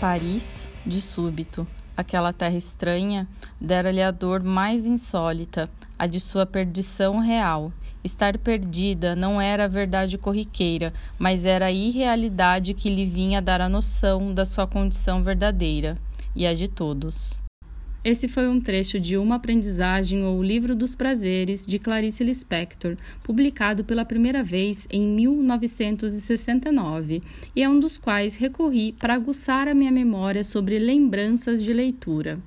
Paris, de súbito, aquela terra estranha, dera-lhe a dor mais insólita, a de sua perdição real. Estar perdida não era a verdade corriqueira, mas era a irrealidade que lhe vinha dar a noção da sua condição verdadeira e a de todos. Esse foi um trecho de Uma Aprendizagem ou Livro dos Prazeres, de Clarice Lispector, publicado pela primeira vez em 1969, e é um dos quais recorri para aguçar a minha memória sobre lembranças de leitura.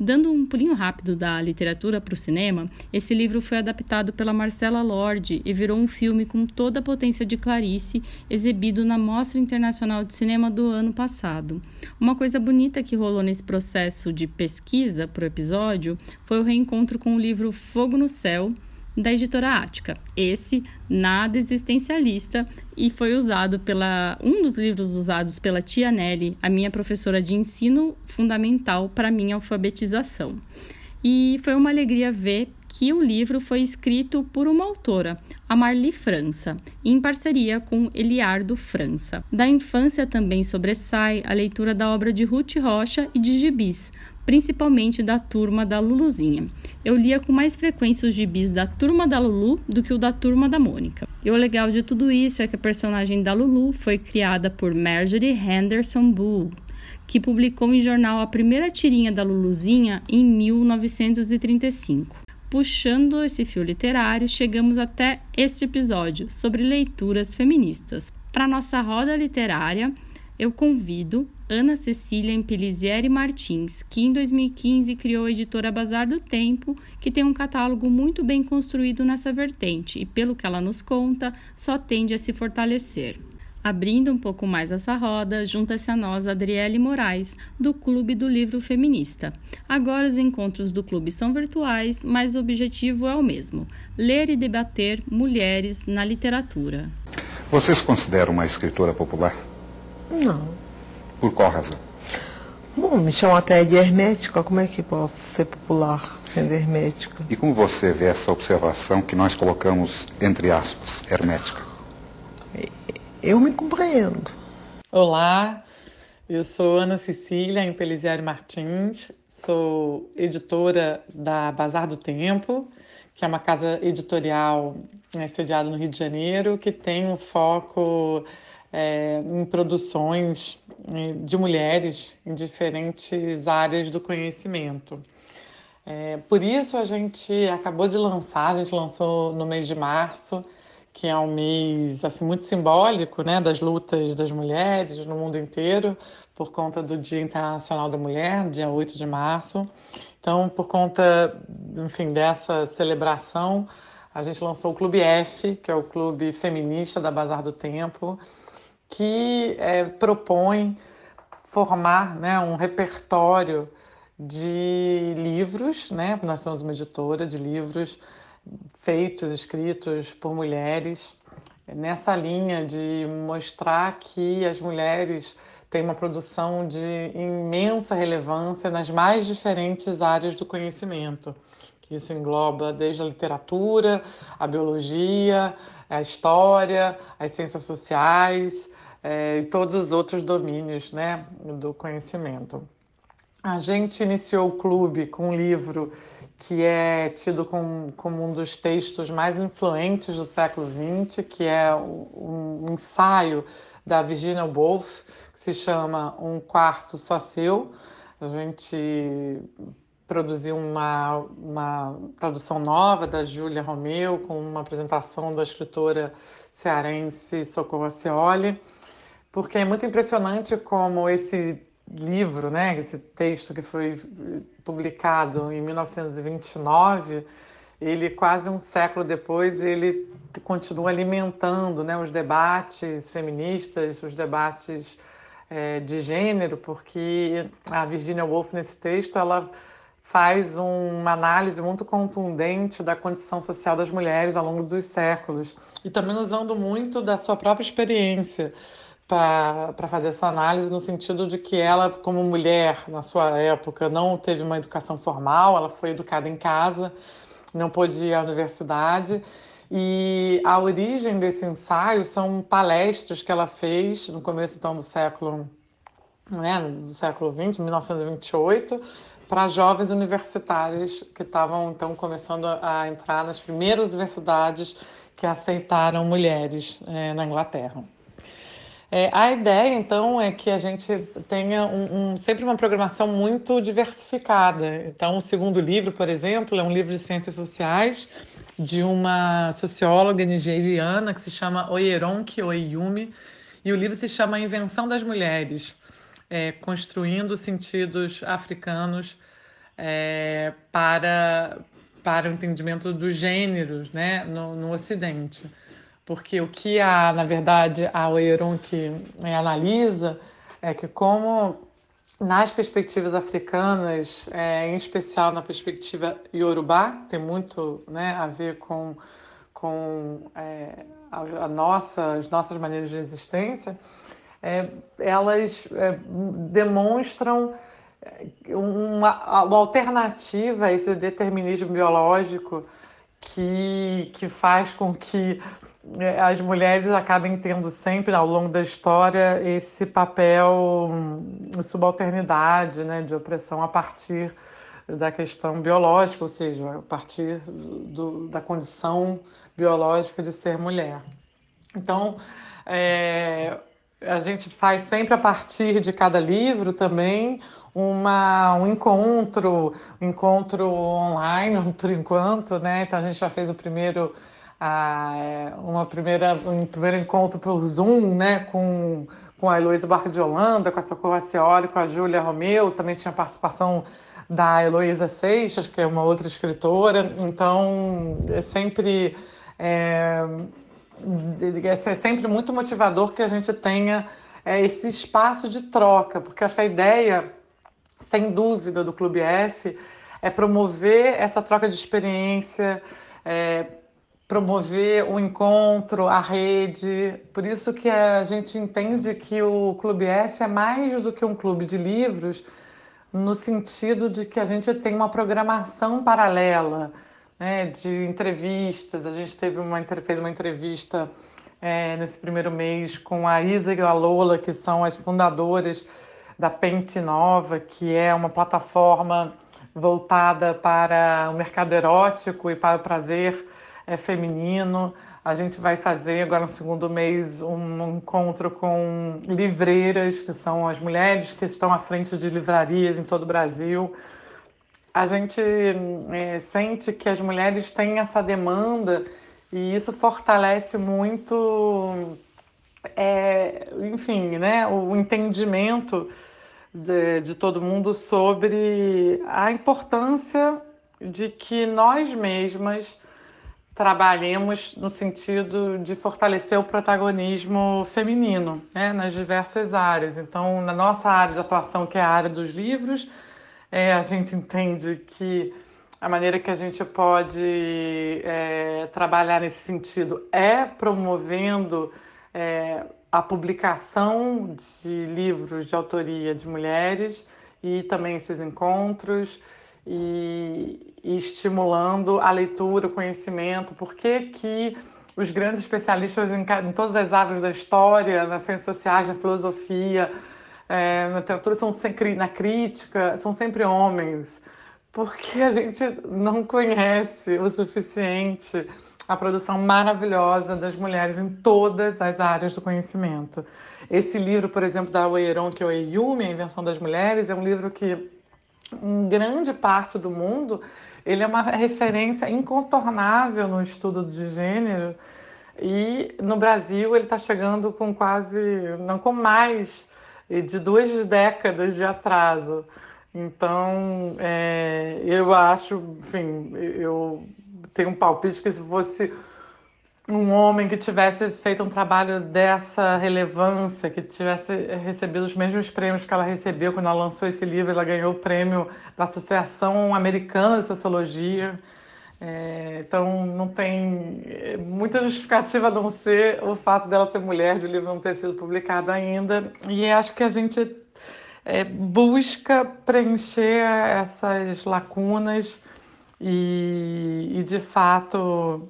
Dando um pulinho rápido da literatura para o cinema, esse livro foi adaptado pela Marcela Lorde e virou um filme com toda a potência de Clarice, exibido na Mostra Internacional de Cinema do ano passado. Uma coisa bonita que rolou nesse processo de pesquisa para o episódio foi o reencontro com o livro Fogo no Céu, da editora Ática. Esse nada existencialista e foi usado pela um dos livros usados pela tia Nelly, a minha professora de ensino fundamental para minha alfabetização. E foi uma alegria ver que o livro foi escrito por uma autora, a Marli França, em parceria com Eliardo França. Da infância também sobressai a leitura da obra de Ruth Rocha e de Gibis, principalmente da turma da Luluzinha. Eu lia com mais frequência os gibis da turma da Lulu do que o da turma da Mônica. E o legal de tudo isso é que a personagem da Lulu foi criada por Marjorie Henderson Bull, que publicou em jornal a primeira tirinha da Luluzinha em 1935. Puxando esse fio literário, chegamos até este episódio sobre leituras feministas. Para nossa roda literária, eu convido Ana Cecília Impelizieri Martins, que em 2015 criou a editora Bazar do Tempo, que tem um catálogo muito bem construído nessa vertente e, pelo que ela nos conta, só tende a se fortalecer. Abrindo um pouco mais essa roda, junta-se a nós Adriele Moraes, do Clube do Livro Feminista. Agora os encontros do clube são virtuais, mas o objetivo é o mesmo: ler e debater mulheres na literatura. Vocês consideram uma escritora popular? Não. Por qual razão? Bom, me chamam até de hermética. Como é que posso ser popular sendo hermética? E como você vê essa observação que nós colocamos entre aspas, hermética? Eu me compreendo. Olá, eu sou Ana Cecília Impeliziari Martins, sou editora da Bazar do Tempo, que é uma casa editorial né, sediada no Rio de Janeiro, que tem um foco é, em produções é, de mulheres em diferentes áreas do conhecimento. É, por isso a gente acabou de lançar, a gente lançou no mês de março, que é um mês assim muito simbólico, né, das lutas das mulheres no mundo inteiro, por conta do Dia Internacional da Mulher, dia 8 de março. Então, por conta, enfim, dessa celebração, a gente lançou o Clube F, que é o clube feminista da Bazar do Tempo, que é, propõe formar né, um repertório de livros, né? Nós somos uma editora de livros feitos, escritos por mulheres, nessa linha de mostrar que as mulheres têm uma produção de imensa relevância nas mais diferentes áreas do conhecimento. Isso engloba desde a literatura, a biologia, a história, as ciências sociais, é, e todos os outros domínios né, do conhecimento. A gente iniciou o clube com um livro que é tido como, como um dos textos mais influentes do século XX, que é um ensaio da Virginia Woolf, que se chama Um Quarto Só Seu. A gente produziu uma, uma tradução nova da Júlia Romeu, com uma apresentação da escritora cearense Socorro Acioli porque é muito impressionante como esse livro, né, esse texto que foi publicado em 1929, ele quase um século depois ele continua alimentando, né, os debates feministas, os debates é, de gênero, porque a Virginia Woolf nesse texto ela faz uma análise muito contundente da condição social das mulheres ao longo dos séculos e também usando muito da sua própria experiência para fazer essa análise no sentido de que ela, como mulher na sua época, não teve uma educação formal, ela foi educada em casa, não pôde ir à universidade. E a origem desse ensaio são palestras que ela fez no começo então, do século né, do século XX, 1928, para jovens universitários que estavam então começando a entrar nas primeiras universidades que aceitaram mulheres é, na Inglaterra. É, a ideia, então, é que a gente tenha um, um, sempre uma programação muito diversificada. Então, o segundo livro, por exemplo, é um livro de ciências sociais de uma socióloga nigeriana que se chama Oyeronke Oyeyumi, e o livro se chama A Invenção das Mulheres, é, construindo sentidos africanos é, para, para o entendimento dos gêneros né, no, no Ocidente. Porque o que, a, na verdade, a Oyeronke é, analisa é que como nas perspectivas africanas, é, em especial na perspectiva iorubá, tem muito né, a ver com, com é, a, a nossa, as nossas maneiras de existência, é, elas é, demonstram uma, uma, alternativa a esse determinismo biológico que, que faz com que é, as mulheres acabem tendo sempre ao longo da história esse papel de subalternidade, né, de opressão a partir da questão biológica, ou seja, a partir do, da condição biológica de ser mulher. Então, é, a gente faz sempre a partir de cada livro também uma, um encontro, um encontro online por enquanto, né? Então a gente já fez o primeiro a, uma primeira, um primeiro encontro por Zoom, né, com, com a Heloísa Barca de Holanda, com a Socorro Acioli, com a Júlia Romeu, também tinha participação da Heloísa Seixas, que é uma outra escritora, então é sempre, é, é sempre muito motivador que a gente tenha é, esse espaço de troca, porque acho que a ideia, sem dúvida, do Clube F é promover essa troca de experiência, é, promover o encontro, a rede. Por isso que a gente entende que o Clube F é mais do que um clube de livros, no sentido de que a gente tem uma programação paralela né, de entrevistas. A gente teve uma, fez uma entrevista é, nesse primeiro mês com a Isa e a Lola, que são as fundadoras da Pente Nova, que é uma plataforma voltada para o mercado erótico e para o prazer é, feminino. A gente vai fazer agora no segundo mês um encontro com livreiras, que são as mulheres que estão à frente de livrarias em todo o Brasil. A gente é, sente que as mulheres têm essa demanda e isso fortalece muito, é, enfim, né, o entendimento de, de todo mundo sobre a importância de que nós mesmas trabalhemos no sentido de fortalecer o protagonismo feminino né, nas diversas áreas. Então, na nossa área de atuação, que é a área dos livros, é, a gente entende que a maneira que a gente pode é, trabalhar nesse sentido é promovendo é, a publicação de livros de autoria de mulheres e também esses encontros e, e estimulando a leitura, o conhecimento. Por que, que os grandes especialistas em, em, todas as áreas da história, nas ciências sociais, na filosofia, é, na literatura, são sempre, na crítica, são sempre homens? Porque a gente não conhece o suficiente a produção maravilhosa das mulheres em todas as áreas do conhecimento. Esse livro, por exemplo, da Oeron, que é o Eyumi, A Invenção das Mulheres, é um livro que em grande parte do mundo, ele é uma referência incontornável no estudo de gênero. E no Brasil ele está chegando com quase, não com mais de duas décadas de atraso. Então, é, eu acho, enfim, eu tenho um palpite que se fosse um homem que tivesse feito um trabalho dessa relevância, que tivesse recebido os mesmos prêmios que ela recebeu quando ela lançou esse livro, ela ganhou o prêmio da Associação Americana de Sociologia. É, então não tem é, muita justificativa a não ser o fato dela ser mulher, de o livro não ter sido publicado ainda. E acho que a gente é, busca preencher essas lacunas e, e de fato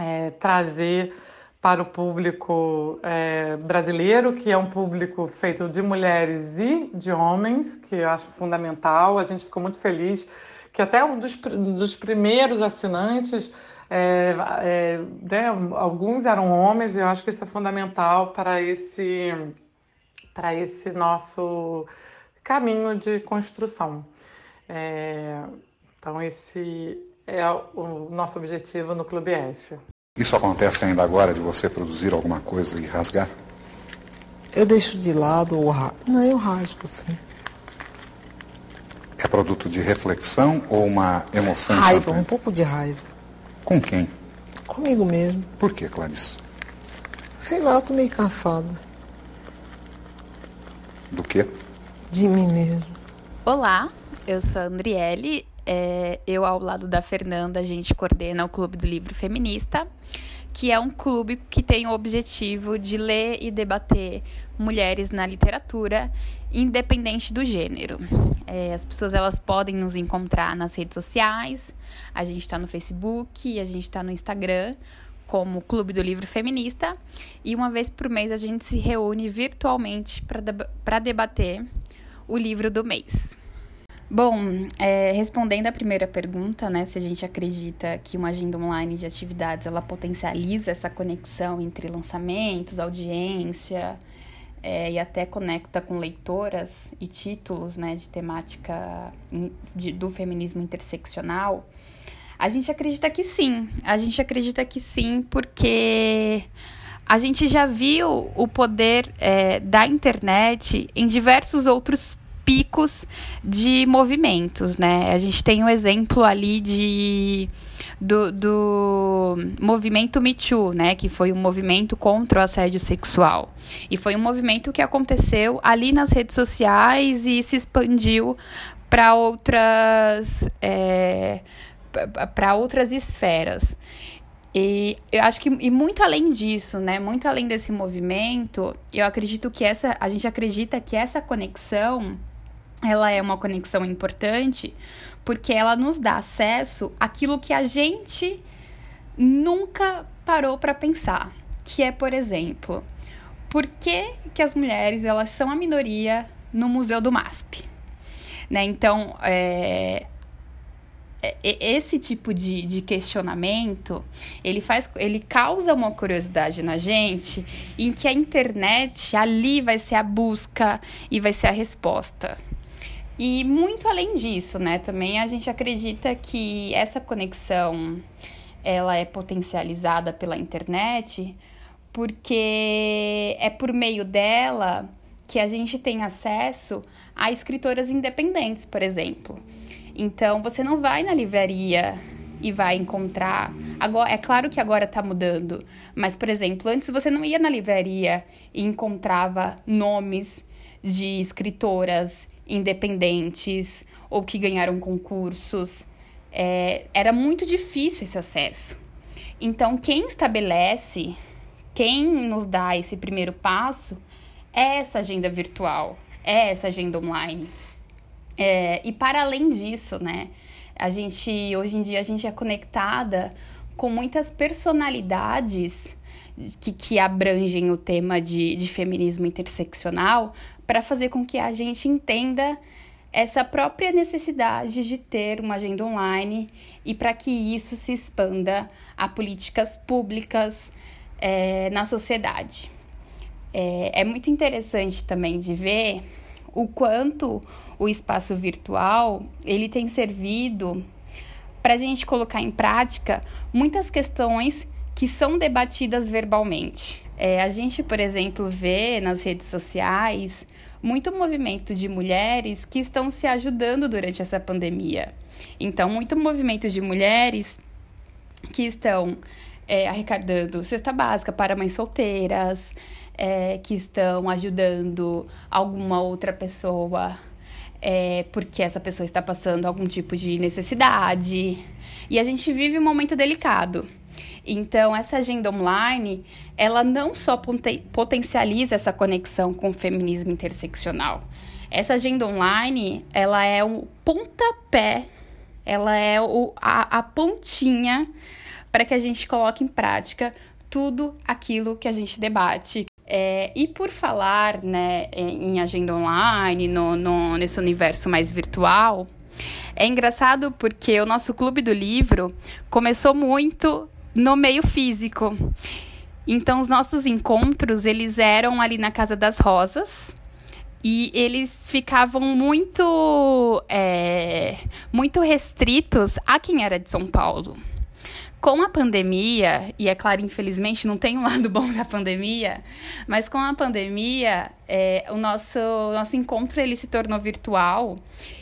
é, trazer para o público é, brasileiro, que é um público feito de mulheres e de homens, que eu acho fundamental. A gente ficou muito feliz que até um dos, dos primeiros assinantes, é, é, né, alguns eram homens, e eu acho que isso é fundamental para esse, para esse nosso caminho de construção. É, então, esse é o nosso objetivo no Clube F. Isso acontece ainda agora de você produzir alguma coisa e rasgar? Eu deixo de lado o rasgo. Não, eu rasgo, sim. É produto de reflexão ou uma emoção Raiva, um pouco de raiva. Com quem? Comigo mesmo. Por que, Clarice? Sei lá, eu tô meio cansada. Do quê? De mim mesmo. Olá, eu sou a Andriele. É, eu, ao lado da Fernanda, a gente coordena o Clube do Livro Feminista que é um clube que tem o objetivo de ler e debater mulheres na literatura, independente do gênero. É, as pessoas elas podem nos encontrar nas redes sociais, a gente está no Facebook, a gente está no Instagram, como Clube do Livro Feminista, e uma vez por mês a gente se reúne virtualmente para debater o livro do mês. Bom, é, respondendo a primeira pergunta, né, se a gente acredita que uma agenda online de atividades ela potencializa essa conexão entre lançamentos, audiência é, e até conecta com leitoras e títulos, né, de temática de, do feminismo interseccional, a gente acredita que sim. A gente acredita que sim, porque a gente já viu o poder é, da internet em diversos outros picos de movimentos, né? A gente tem um exemplo ali de do, do movimento Me Too, né? Que foi um movimento contra o assédio sexual. E foi um movimento que aconteceu ali nas redes sociais e se expandiu para outras. É, para outras esferas. E eu acho que, e muito além disso, né, muito além desse movimento, eu acredito que essa, a gente acredita que essa conexão ela é uma conexão importante porque ela nos dá acesso àquilo que a gente nunca parou para pensar, que é, por exemplo, por que, que as mulheres elas são a minoria no Museu do MASP? Né? Então, é, é, esse tipo de, de questionamento ele faz ele causa uma curiosidade na gente em que a internet ali vai ser a busca e vai ser a resposta e muito além disso, né, também a gente acredita que essa conexão ela é potencializada pela internet, porque é por meio dela que a gente tem acesso a escritoras independentes, por exemplo. Então, você não vai na livraria e vai encontrar. Agora, é claro que agora está mudando, mas, por exemplo, antes você não ia na livraria e encontrava nomes de escritoras independentes ou que ganharam concursos. É, era muito difícil esse acesso. Então, quem estabelece, quem nos dá esse primeiro passo é essa agenda virtual, é essa agenda online. É, e para além disso, né, a gente hoje em dia a gente é conectada com muitas personalidades que, que abrangem o tema de, de feminismo interseccional para fazer com que a gente entenda essa própria necessidade de ter uma agenda online e para que isso se expanda a políticas públicas é, na sociedade. É, é muito interessante também de ver o quanto o espaço virtual ele tem servido para a gente colocar em prática muitas questões que são debatidas verbalmente. É, a gente, por exemplo, vê nas redes sociais muito movimento de mulheres que estão se ajudando durante essa pandemia. Então, muito movimento de mulheres que estão é, arrecadando cesta básica para mães solteiras, é, que estão ajudando alguma outra pessoa é, porque essa pessoa está passando algum tipo de necessidade. E a gente vive um momento delicado. Então, essa agenda online, ela não só potencializa essa conexão com o feminismo interseccional. Essa agenda online, ela é um pontapé, ela é o, a, a pontinha para que a gente coloque em prática tudo aquilo que a gente debate. É, e por falar né, em agenda online, no, no, nesse universo mais virtual, é engraçado porque o nosso clube do livro começou muito no meio físico. Então, os nossos encontros, eles eram ali na Casa das Rosas, e eles ficavam muito, é, muito restritos a quem era de São Paulo. Com a pandemia, e é claro, infelizmente não tem um lado bom da pandemia, mas com a pandemia, é, o nosso, nosso encontro ele se tornou virtual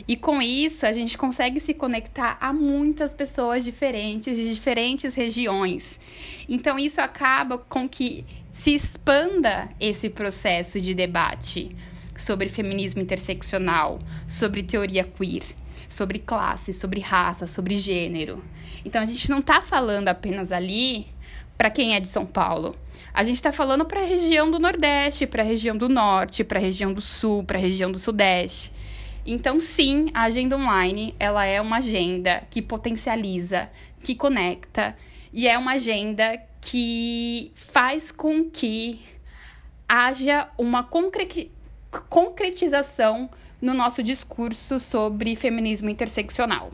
e com isso a gente consegue se conectar a muitas pessoas diferentes, de diferentes regiões. Então isso acaba com que se expanda esse processo de debate sobre feminismo interseccional, sobre teoria queer sobre classe, sobre raça, sobre gênero. Então a gente não está falando apenas ali para quem é de São Paulo. A gente está falando para a região do Nordeste, para a região do Norte, para a região do Sul, para a região do Sudeste. Então, sim, a agenda online ela é uma agenda que potencializa, que conecta e é uma agenda que faz com que haja uma concretização no nosso discurso sobre feminismo interseccional.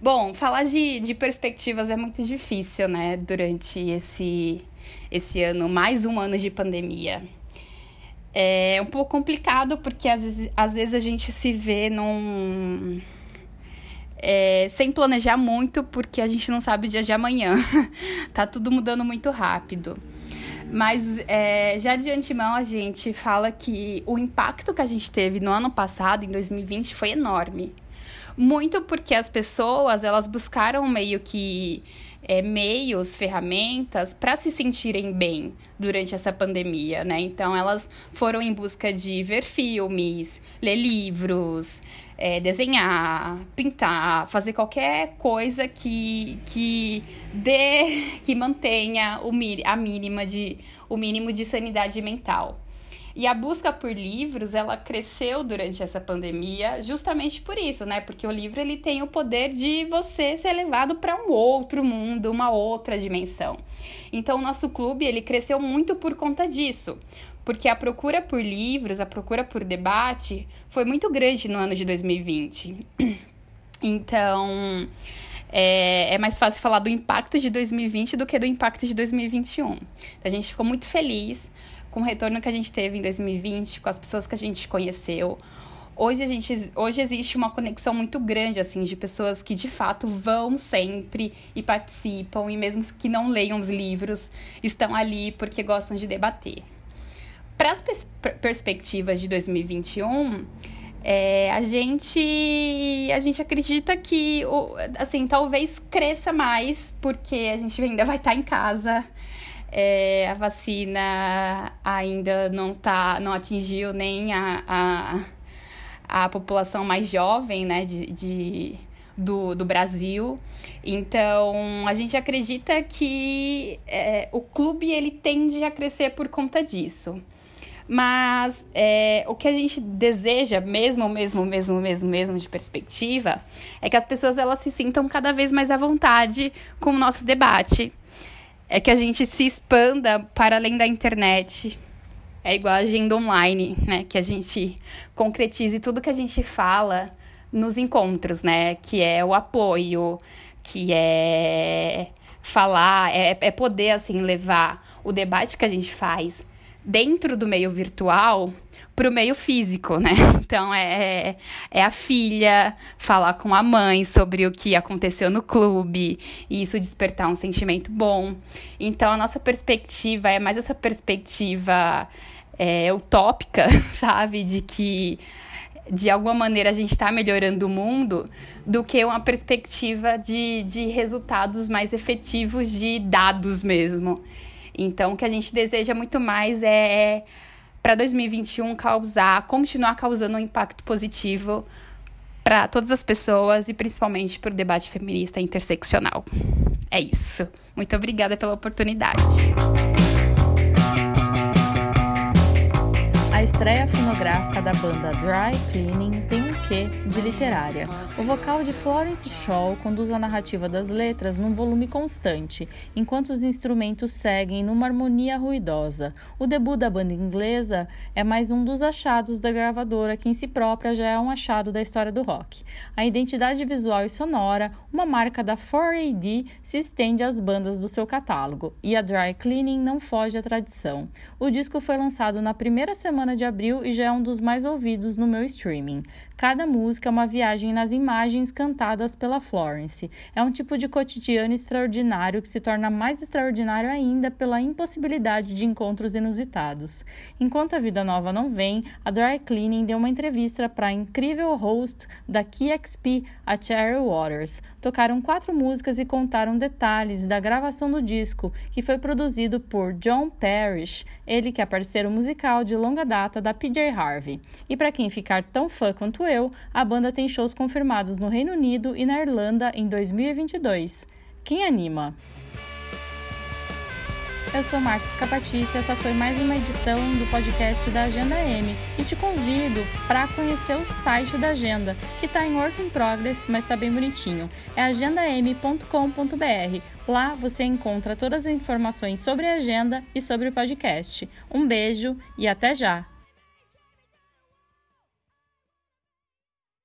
Bom, falar de, de perspectivas é muito difícil, né, durante esse, esse ano, mais um ano de pandemia. É um pouco complicado porque às vezes, às vezes a gente se vê num. É, sem planejar muito, porque a gente não sabe o dia de amanhã. tá tudo mudando muito rápido. Mas é, já de antemão a gente fala que o impacto que a gente teve no ano passado, em 2020, foi enorme. Muito porque as pessoas elas buscaram meio que é, meios, ferramentas para se sentirem bem durante essa pandemia, né? Então elas foram em busca de ver filmes, ler livros, é, desenhar, pintar, fazer qualquer coisa que, que dê, que mantenha o, a mínima de, o mínimo de sanidade mental. E a busca por livros, ela cresceu durante essa pandemia justamente por isso, né? Porque o livro ele tem o poder de você ser levado para um outro mundo, uma outra dimensão. Então, o nosso clube, ele cresceu muito por conta disso porque a procura por livros, a procura por debate foi muito grande no ano de 2020. Então, é, é, mais fácil falar do impacto de 2020 do que do impacto de 2021. Então, a gente ficou muito feliz com o retorno que a gente teve em 2020, com as pessoas que a gente conheceu. Hoje, a gente, hoje existe uma conexão muito grande, assim, de pessoas que de fato vão sempre e participam, e mesmo que não leiam os livros, estão ali porque gostam de debater. Para as pers perspectivas de 2021, é, a gente a gente acredita que assim talvez cresça mais porque a gente ainda vai estar em casa é, a vacina ainda não tá não atingiu nem a, a, a população mais jovem né de, de do, do Brasil. Então, a gente acredita que é, o clube ele tende a crescer por conta disso. Mas é, o que a gente deseja, mesmo, mesmo, mesmo, mesmo, mesmo de perspectiva, é que as pessoas elas se sintam cada vez mais à vontade com o nosso debate. É que a gente se expanda para além da internet. É igual a agenda online, né? Que a gente concretize tudo que a gente fala nos encontros, né? Que é o apoio, que é falar, é, é poder, assim, levar o debate que a gente faz dentro do meio virtual para o meio físico, né? Então é, é a filha falar com a mãe sobre o que aconteceu no clube e isso despertar um sentimento bom. Então a nossa perspectiva é mais essa perspectiva é, utópica, sabe? De que de alguma maneira a gente está melhorando o mundo do que uma perspectiva de, de resultados mais efetivos de dados mesmo. Então, o que a gente deseja muito mais é para 2021 causar, continuar causando um impacto positivo para todas as pessoas e principalmente para o debate feminista interseccional. É isso. Muito obrigada pela oportunidade. A estreia fonográfica da banda Dry Cleaning tem um quê de literária. O vocal de Florence Shaw conduz a narrativa das letras num volume constante, enquanto os instrumentos seguem numa harmonia ruidosa. O debut da banda inglesa é mais um dos achados da gravadora, que em si própria já é um achado da história do rock. A identidade visual e sonora, uma marca da 4AD, se estende às bandas do seu catálogo, e a Dry Cleaning não foge à tradição. O disco foi lançado na primeira semana de abril e já é um dos mais ouvidos no meu streaming. Cada música é uma viagem nas imagens cantadas pela Florence. É um tipo de cotidiano extraordinário que se torna mais extraordinário ainda pela impossibilidade de encontros inusitados. Enquanto a vida nova não vem, a Dry Cleaning deu uma entrevista para a incrível host da KXP, a Cherry Waters. Tocaram quatro músicas e contaram detalhes da gravação do disco, que foi produzido por John Parrish, ele que é parceiro musical de longa data da PJ Harvey. E para quem ficar tão fã quanto eu, a banda tem shows confirmados no Reino Unido e na Irlanda em 2022. Quem anima? Eu sou Márcia Scapatício e essa foi mais uma edição do podcast da Agenda M. E te convido para conhecer o site da Agenda, que está em work in progress, mas está bem bonitinho. É agendam.com.br. Lá você encontra todas as informações sobre a agenda e sobre o podcast. Um beijo e até já!